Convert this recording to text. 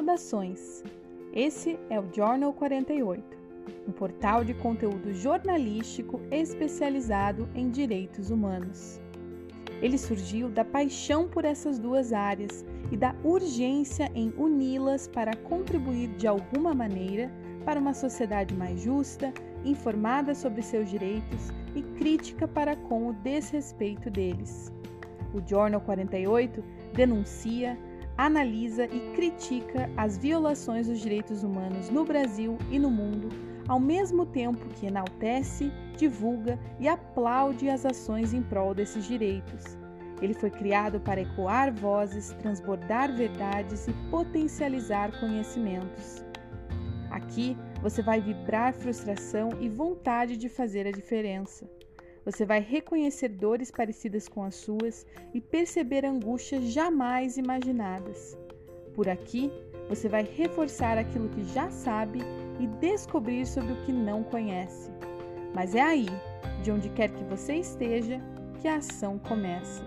Saudações! Esse é o Journal 48, um portal de conteúdo jornalístico especializado em direitos humanos. Ele surgiu da paixão por essas duas áreas e da urgência em uni-las para contribuir de alguma maneira para uma sociedade mais justa, informada sobre seus direitos e crítica para com o desrespeito deles. O Journal 48 denuncia, analisa e critica as violações dos direitos humanos no Brasil e no mundo, ao mesmo tempo que enaltece, divulga e aplaude as ações em prol desses direitos. Ele foi criado para ecoar vozes, transbordar verdades e potencializar conhecimentos. Aqui você vai vibrar frustração e vontade de fazer a diferença. Você vai reconhecer dores parecidas com as suas e perceber angústias jamais imaginadas. Por aqui, você vai reforçar aquilo que já sabe e descobrir sobre o que não conhece. Mas é aí, de onde quer que você esteja, que a ação começa.